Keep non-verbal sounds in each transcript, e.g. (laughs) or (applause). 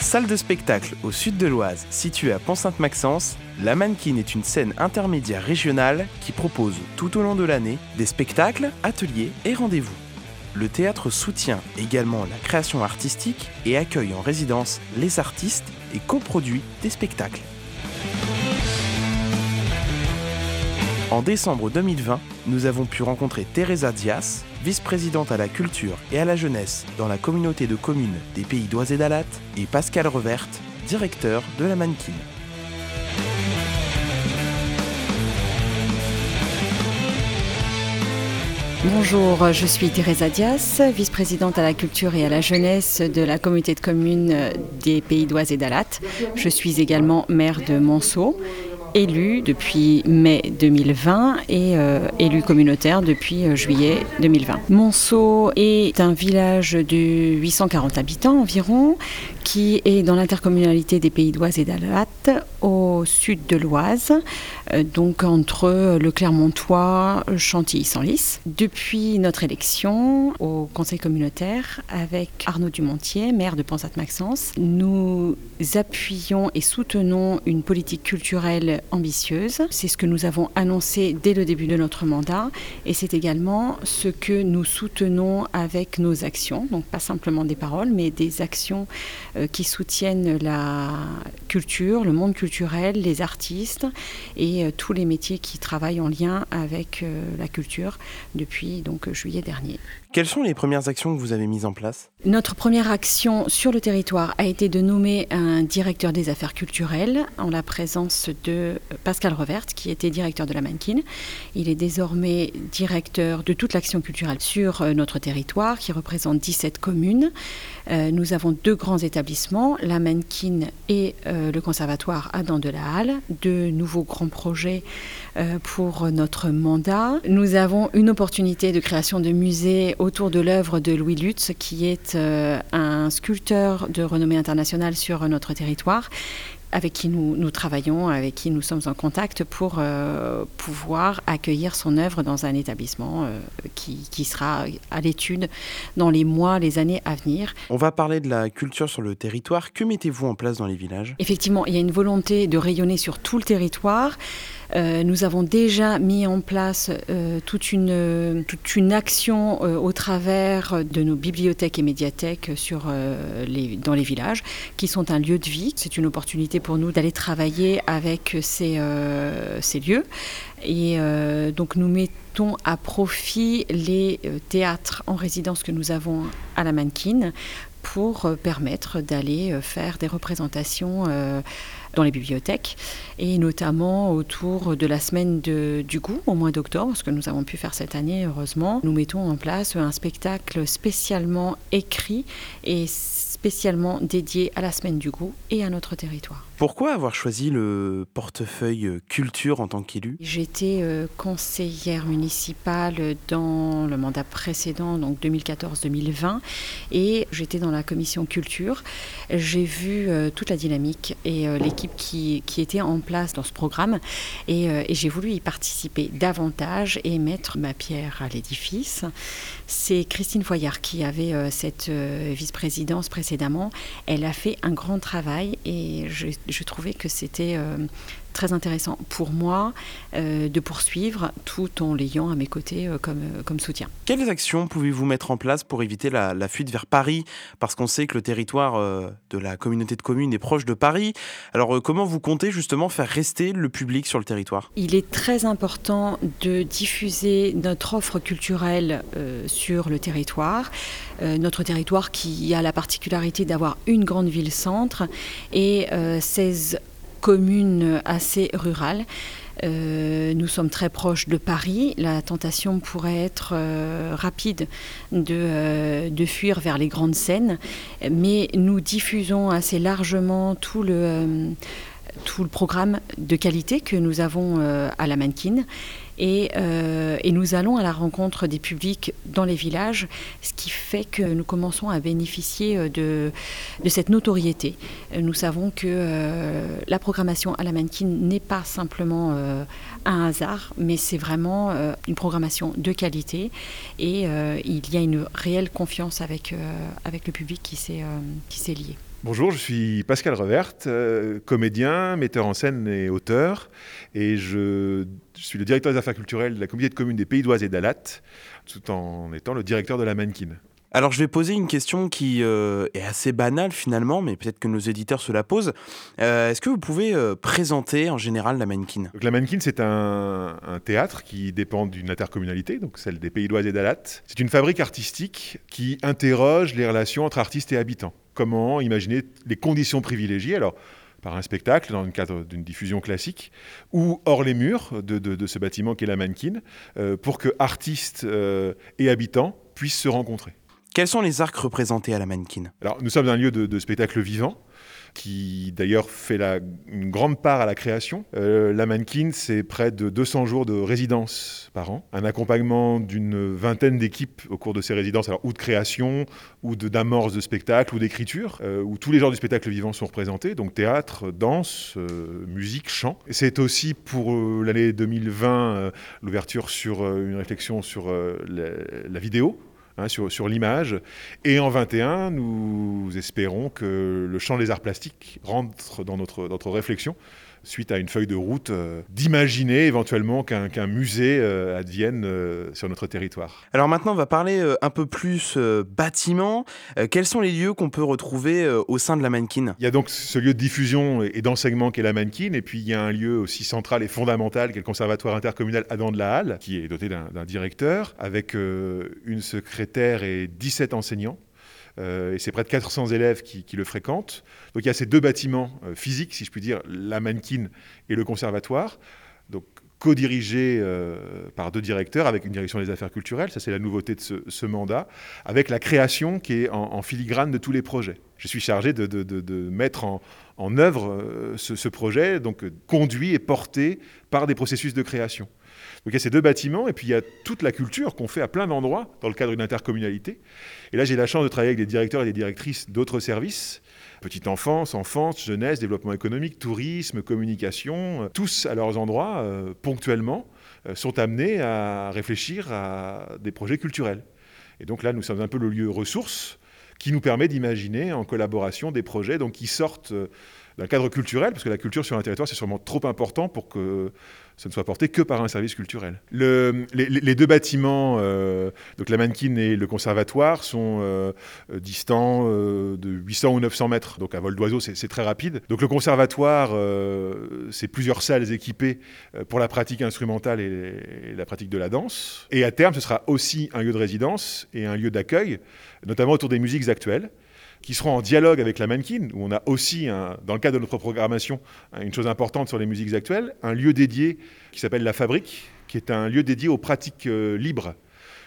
Salle de spectacle au sud de l'Oise, située à Pont-Sainte-Maxence, la Mannequin est une scène intermédiaire régionale qui propose tout au long de l'année des spectacles, ateliers et rendez-vous. Le théâtre soutient également la création artistique et accueille en résidence les artistes et coproduit des spectacles. En décembre 2020, nous avons pu rencontrer Teresa Dias, vice-présidente à la culture et à la jeunesse dans la communauté de communes des pays d'Oise et d'Alat, et Pascal Reverte, directeur de la Mannequin. Bonjour, je suis Teresa Dias, vice-présidente à la culture et à la jeunesse de la communauté de communes des Pays d'Oise et d'Alat. Je suis également maire de Monceau élu depuis mai 2020 et euh, élu communautaire depuis euh, juillet 2020. Monceau est un village de 840 habitants environ qui est dans l'intercommunalité des Pays d'Oise et d'Alat au sud de l'Oise, donc entre le Clermontois, Chantilly-Senlis. Depuis notre élection au conseil communautaire avec Arnaud Dumontier, maire de Ponsat-Maxence, nous appuyons et soutenons une politique culturelle ambitieuse. C'est ce que nous avons annoncé dès le début de notre mandat et c'est également ce que nous soutenons avec nos actions, donc pas simplement des paroles, mais des actions euh, qui soutiennent la culture, le monde culturel, les artistes et euh, tous les métiers qui travaillent en lien avec euh, la culture depuis donc juillet dernier. Quelles sont les premières actions que vous avez mises en place? Notre première action sur le territoire a été de nommer un directeur des affaires culturelles en la présence de Pascal Reverte, qui était directeur de la Mannequin. Il est désormais directeur de toute l'action culturelle sur euh, notre territoire, qui représente 17 communes. Euh, nous avons deux grands établissements, la Mannequin et euh, le Conservatoire Adam de la Halle, deux nouveaux grands projets pour notre mandat. Nous avons une opportunité de création de musées autour de l'œuvre de Louis Lutz, qui est euh, un sculpteur de renommée internationale sur notre territoire avec qui nous, nous, travaillons, avec qui nous sommes en contact pour euh, pouvoir accueillir son œuvre dans un établissement euh, qui, qui, sera à l'étude dans les mois, les années à venir. On va parler de la culture sur le territoire. Que mettez-vous en place dans les villages? Effectivement, il y a une volonté de rayonner sur tout le territoire. Euh, nous avons déjà mis en place euh, toute, une, toute une action euh, au travers de nos bibliothèques et médiathèques dans les villages, qui sont un lieu de vie. C'est une opportunité pour nous d'aller travailler avec ces, ces lieux. Et donc nous mettons à profit les théâtres en résidence que nous avons à la Mannequin pour permettre d'aller faire des représentations dans les bibliothèques, et notamment autour de la semaine du goût au mois d'octobre, ce que nous avons pu faire cette année, heureusement. Nous mettons en place un spectacle spécialement écrit et spécialement dédié à la semaine du goût et à notre territoire. Pourquoi avoir choisi le portefeuille culture en tant qu'élu? J'étais euh, conseillère municipale dans le mandat précédent, donc 2014-2020, et j'étais dans la commission culture. J'ai vu euh, toute la dynamique et euh, l'équipe qui, qui, était en place dans ce programme, et, et j'ai voulu y participer davantage et mettre ma pierre à l'édifice. C'est Christine Foyard qui avait cette vice-présidence précédemment. Elle a fait un grand travail et je trouvais que c'était euh, très intéressant pour moi euh, de poursuivre tout en l'ayant à mes côtés euh, comme, comme soutien. Quelles actions pouvez-vous mettre en place pour éviter la, fuite vers Paris? Parce qu'on sait que le territoire de la communauté de communes est proche de Paris. Alors comment vous comptez justement faire rester le public sur le territoire? Il est très important de diffuser notre offre culturelle sur le territoire. notre territoire qui a la particularité d'avoir une grande ville-centre et 16 communes assez rurales. Euh, nous sommes très proches de Paris. La tentation pourrait être euh, rapide de, euh, de, fuir vers les grandes scènes, mais nous diffusons assez largement tout le, tout le programme de qualité que nous avons à la Mannequin. Euh, et, nous allons à la rencontre des publics dans les villages, ce qui fait que nous commençons à bénéficier euh, de, cette notoriété. Euh, nous savons que la programmation à la mannequin n'est pas simplement un hasard, mais c'est vraiment une programmation de qualité et il y a une réelle confiance avec, avec le public qui s'est lié. Bonjour, je suis Pascal Revert, euh, comédien, metteur en scène et auteur, et je, suis le directeur des affaires culturelles de la communauté de communes des Pays d'Oise et d'Alat, tout en étant le directeur de la Mannequin. Alors je vais poser une question qui euh, est assez banale finalement, mais peut-être que nos éditeurs se la posent. Euh, est-ce que vous pouvez euh, présenter en général la Mannequin? La Mannequin, c'est un, théâtre qui dépend d'une intercommunalité, donc celle des Pays d'Oise et d'Alat. C'est une fabrique artistique qui interroge les relations entre artistes et habitants. Comment imaginer les conditions privilégiées alors, par un spectacle dans le cadre d'une diffusion classique, ou hors les murs de, ce bâtiment qui est la Mannequin, pour que artistes et habitants puissent se rencontrer. Quels sont les arcs représentés à la mannequin? Alors, nous sommes un lieu de, spectacle vivant qui d'ailleurs fait une grande part à la création. Euh, la mannequin, c'est près de 200 jours de résidence par an, un accompagnement d'une vingtaine d'équipes au cours de ces résidences, alors ou de création, ou d'amorce de, spectacle, ou d'écriture, euh, où tous les genres du spectacle vivant sont représentés, donc théâtre, danse, euh, musique, chant. C'est aussi pour l'année 2020 l'ouverture sur une réflexion sur la vidéo, Hein, sur, l'image. Et en 21, nous espérons que le champ des arts plastiques rentre dans notre, notre réflexion suite à une feuille de route, euh, d'imaginer éventuellement qu'un musée euh, advienne euh, sur notre territoire. Alors maintenant, on va parler un peu plus bâtiment. quels sont les lieux qu'on peut retrouver au sein de la Mannequin? Il y a donc ce lieu de diffusion et d'enseignement qu'est la Mannequin, et puis il y a un lieu aussi central et fondamental qu'est le Conservatoire intercommunal Adam de la Halle, qui est doté d'un directeur, avec une secrétaire et 17 enseignants. Euh, et c'est près de 400 élèves qui, le fréquentent. Donc il y a ces deux bâtiments euh, physiques, si je puis dire, la mannequin et le conservatoire. Donc co-dirigé euh, par deux directeurs avec une direction des affaires culturelles, ça c'est la nouveauté de ce, mandat, avec la création qui est en, filigrane de tous les projets. Je suis chargé de, mettre en, œuvre ce, ce, projet, donc conduit et porté par des processus de création. Donc il y a ces deux bâtiments, et puis il y a toute la culture qu'on fait à plein d'endroits dans le cadre d'une intercommunalité. Et là, j'ai la chance de travailler avec des directeurs et des directrices d'autres services. Petite enfance, enfance, jeunesse, développement économique, tourisme, communication, euh, tous à leurs endroits, euh, ponctuellement, euh, sont amenés à réfléchir à des projets culturels. Et donc là, nous sommes un peu le lieu ressource qui nous permet d'imaginer en collaboration des projets donc, qui sortent d'un cadre culturel, parce que la culture sur un territoire, c'est sûrement trop important pour que ce ne soit porté que par un service culturel. les, deux bâtiments, euh, donc la mannequin et le conservatoire, sont euh, distants euh, de 800 ou 900 mètres. Donc à vol d'oiseau, c'est très rapide. Donc le conservatoire, c'est plusieurs salles équipées pour la pratique instrumentale et, la pratique de la danse. Et à terme, ce sera aussi un lieu de résidence et un lieu d'accueil, notamment autour des musiques actuelles qui seront en dialogue avec la mannequin, où on a aussi, dans le cadre de notre programmation, une chose importante sur les musiques actuelles, un lieu dédié qui s'appelle La Fabrique, qui est un lieu dédié aux pratiques euh, libres.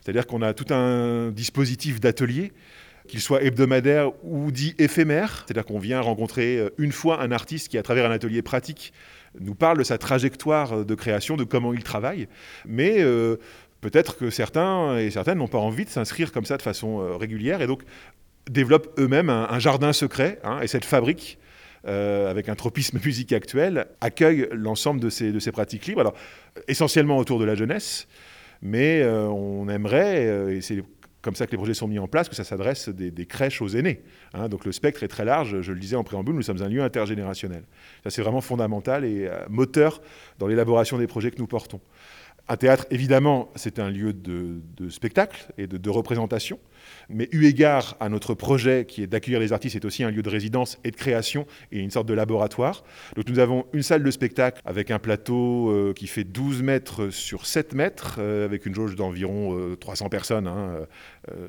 C'est-à-dire qu'on a tout un dispositif d'atelier, qu'il soit hebdomadaire ou dit éphémère, c'est-à-dire qu'on vient rencontrer euh, une fois un artiste qui, à travers un atelier pratique, nous parle de sa trajectoire de création, de comment il travaille. Mais euh, peut-être que certains et certaines n'ont pas envie de s'inscrire comme ça de façon régulière. Et donc, développent eux-mêmes un, jardin secret, hein, et cette fabrique, euh, avec un tropisme (laughs) musique actuel, accueille l'ensemble de ces, de ces pratiques libres. Alors, essentiellement autour de la jeunesse, mais euh, on aimerait, euh, et c'est comme ça que les projets sont mis en place, que ça s'adresse des, des, crèches aux aînés. Hein. donc le spectre est très large, je le disais en préambule, nous sommes un lieu intergénérationnel. Ça c'est vraiment fondamental et moteur dans l'élaboration des projets que nous portons. Un théâtre, évidemment, c'est un lieu de, spectacle et de, représentation, mais eu égard à notre projet qui est d'accueillir les artistes, c'est aussi un lieu de résidence et de création et une sorte de laboratoire. Donc nous avons une salle de spectacle avec un plateau euh, qui fait 12 mètres sur 7 mètres, euh, avec une jauge d'environ 300 euh, personnes, hein,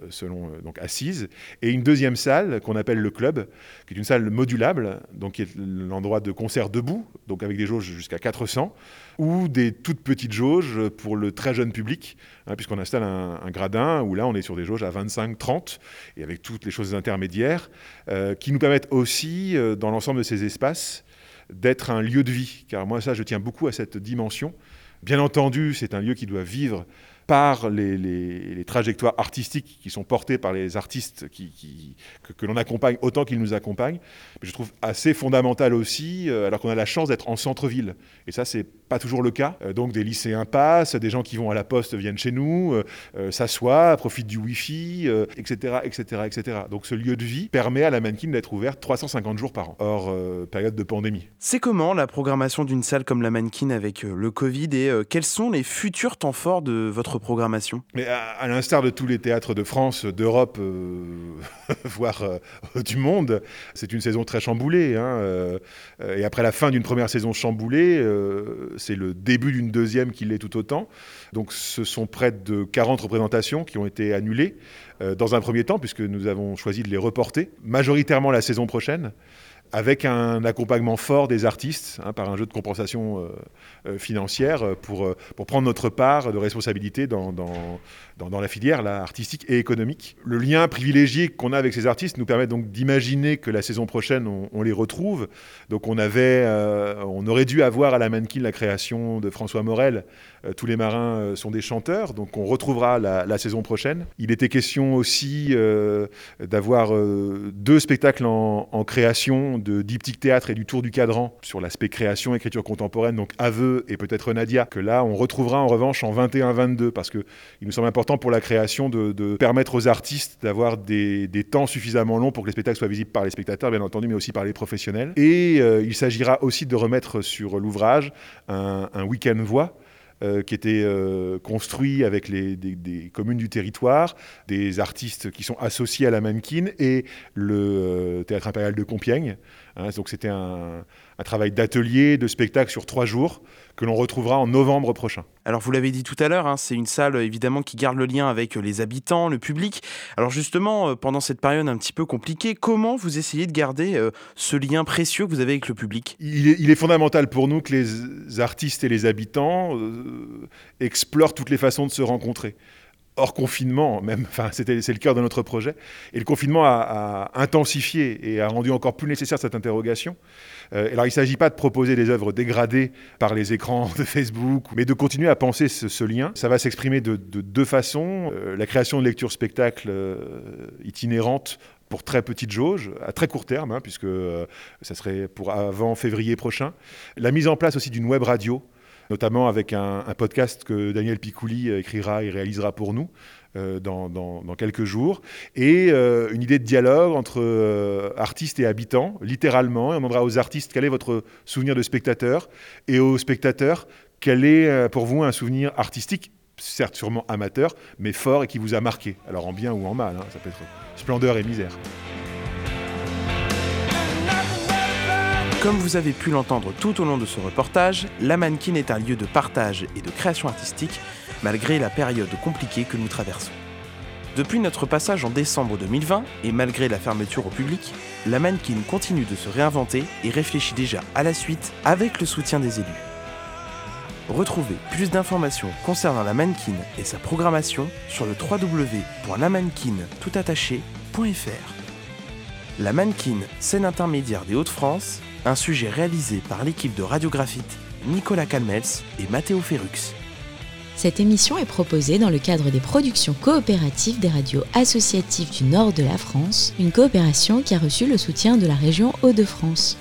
selon donc assises, et une deuxième salle qu'on appelle le club, qui est une salle modulable, donc qui est l'endroit de concert debout, donc avec des jauges jusqu'à 400 ou des toutes petites jauges pour le très jeune public, hein, puisqu'on installe un, gradin où là on est sur des jauges à 25, 30, et avec toutes les choses intermédiaires, euh, qui nous permettent aussi, euh, dans l'ensemble de ces espaces, d'être un lieu de vie. Car moi, ça, je tiens beaucoup à cette dimension. Bien entendu, c'est un lieu qui doit vivre par les, trajectoires artistiques qui sont portées par les artistes que, l'on accompagne autant qu'ils nous accompagnent. Je trouve assez fondamental aussi, euh, alors qu'on a la chance d'être en centre-ville. Et ça, c'est pas toujours le cas. donc des lycéens passent, des gens qui vont à la poste viennent chez nous, s'assoient, profitent du Wi-Fi, etc., etc., etc. Donc ce lieu de vie permet à la mannequin d'être ouverte 350 jours par an, hors période de pandémie. C'est comment la programmation d'une salle comme la mannequin avec le Covid et quels sont les futurs temps forts de votre programmation Mais à, l'instar de tous les théâtres de France, d'Europe, (laughs) voire du monde, c'est une saison très chamboulée. Hein, et après la fin d'une première saison chamboulée, c'est le début d'une deuxième qui l'est tout autant. Donc ce sont près de 40 représentations qui ont été annulées euh, dans un premier temps, puisque nous avons choisi de les reporter, majoritairement la saison prochaine avec un accompagnement fort des artistes hein, par un jeu de compensation euh, euh, financière euh, pour, pour prendre notre part de responsabilité dans, dans, la filière là, artistique et économique. Le lien privilégié qu'on a avec ces artistes nous permet donc d'imaginer que la saison prochaine, on, les retrouve. Donc on, avait, on aurait dû avoir à la mannequin la création de François Morel, Tous les marins sont des chanteurs, donc on retrouvera la, saison prochaine. Il était question aussi d'avoir deux spectacles en création de Diptyque Théâtre et du Tour du Cadran sur l'aspect création, écriture contemporaine, donc Aveu et peut-être Nadia, que là on retrouvera en revanche en 21-22, parce qu'il nous semble important pour la création de, permettre aux artistes d'avoir des, temps suffisamment longs pour que les spectacles soient visibles par les spectateurs, bien entendu, mais aussi par les professionnels. Et euh, il s'agira aussi de remettre sur l'ouvrage un, week-end voix. Euh, qui était euh, construit avec les, des, communes du territoire, des artistes qui sont associés à la mannequin et le Théâtre impérial de Compiègne. Hein, donc c'était un, travail d'atelier, de spectacle sur trois jours que l'on retrouvera en novembre prochain. Alors vous l'avez dit tout à l'heure, hein, c'est une salle évidemment qui garde le lien avec les habitants, le public. Alors justement, euh, pendant cette période un petit peu compliquée, comment vous essayez de garder euh, ce lien précieux que vous avez avec le public? Il est, fondamental pour nous que les artistes et les habitants euh, explorent toutes les façons de se rencontrer hors confinement, même, c'était, c'est le cœur de notre projet. Et le confinement a, intensifié et a rendu encore plus nécessaire cette interrogation. Euh, alors, il ne s'agit pas de proposer des œuvres dégradées par les écrans de Facebook, mais de continuer à penser ce, lien. Ça va s'exprimer de, deux façons. Euh, la création de lectures spectacles euh, itinérantes pour très petite jauge, à très court terme, hein, puisque ça serait pour avant février prochain. La mise en place aussi d'une web radio notamment avec un, podcast que Daniel Picouli écrira et réalisera pour nous euh, dans, quelques jours, et euh, une idée de dialogue entre euh, artistes et habitants, littéralement, et on demandera aux artistes quel est votre souvenir de spectateur, et aux spectateurs quel est pour vous un souvenir artistique certes sûrement amateur, mais fort et qui vous a marqué. Alors en bien ou en mal, hein, ça peut être splendeur et misère. Comme vous avez pu l'entendre tout au long de ce reportage, la mannequin est un lieu de partage et de création artistique, malgré la période compliquée que nous traversons. Depuis notre passage en décembre 2020, et malgré la fermeture au public, la mannequin continue de se réinventer et réfléchit déjà à la suite avec le soutien des élus. Retrouvez plus d'informations concernant la mannequin et sa programmation sur le www.lamannequin.toutattaché.fr. La mannequin, scène intermédiaire des Hauts-de-France, un sujet réalisé par l'équipe de Radiographite, Nicolas Calmels et Mathéo Ferrux. Cette émission est proposée dans le cadre des productions coopératives des radios associatives du nord de la France, une coopération qui a reçu le soutien de la région Hauts-de-France.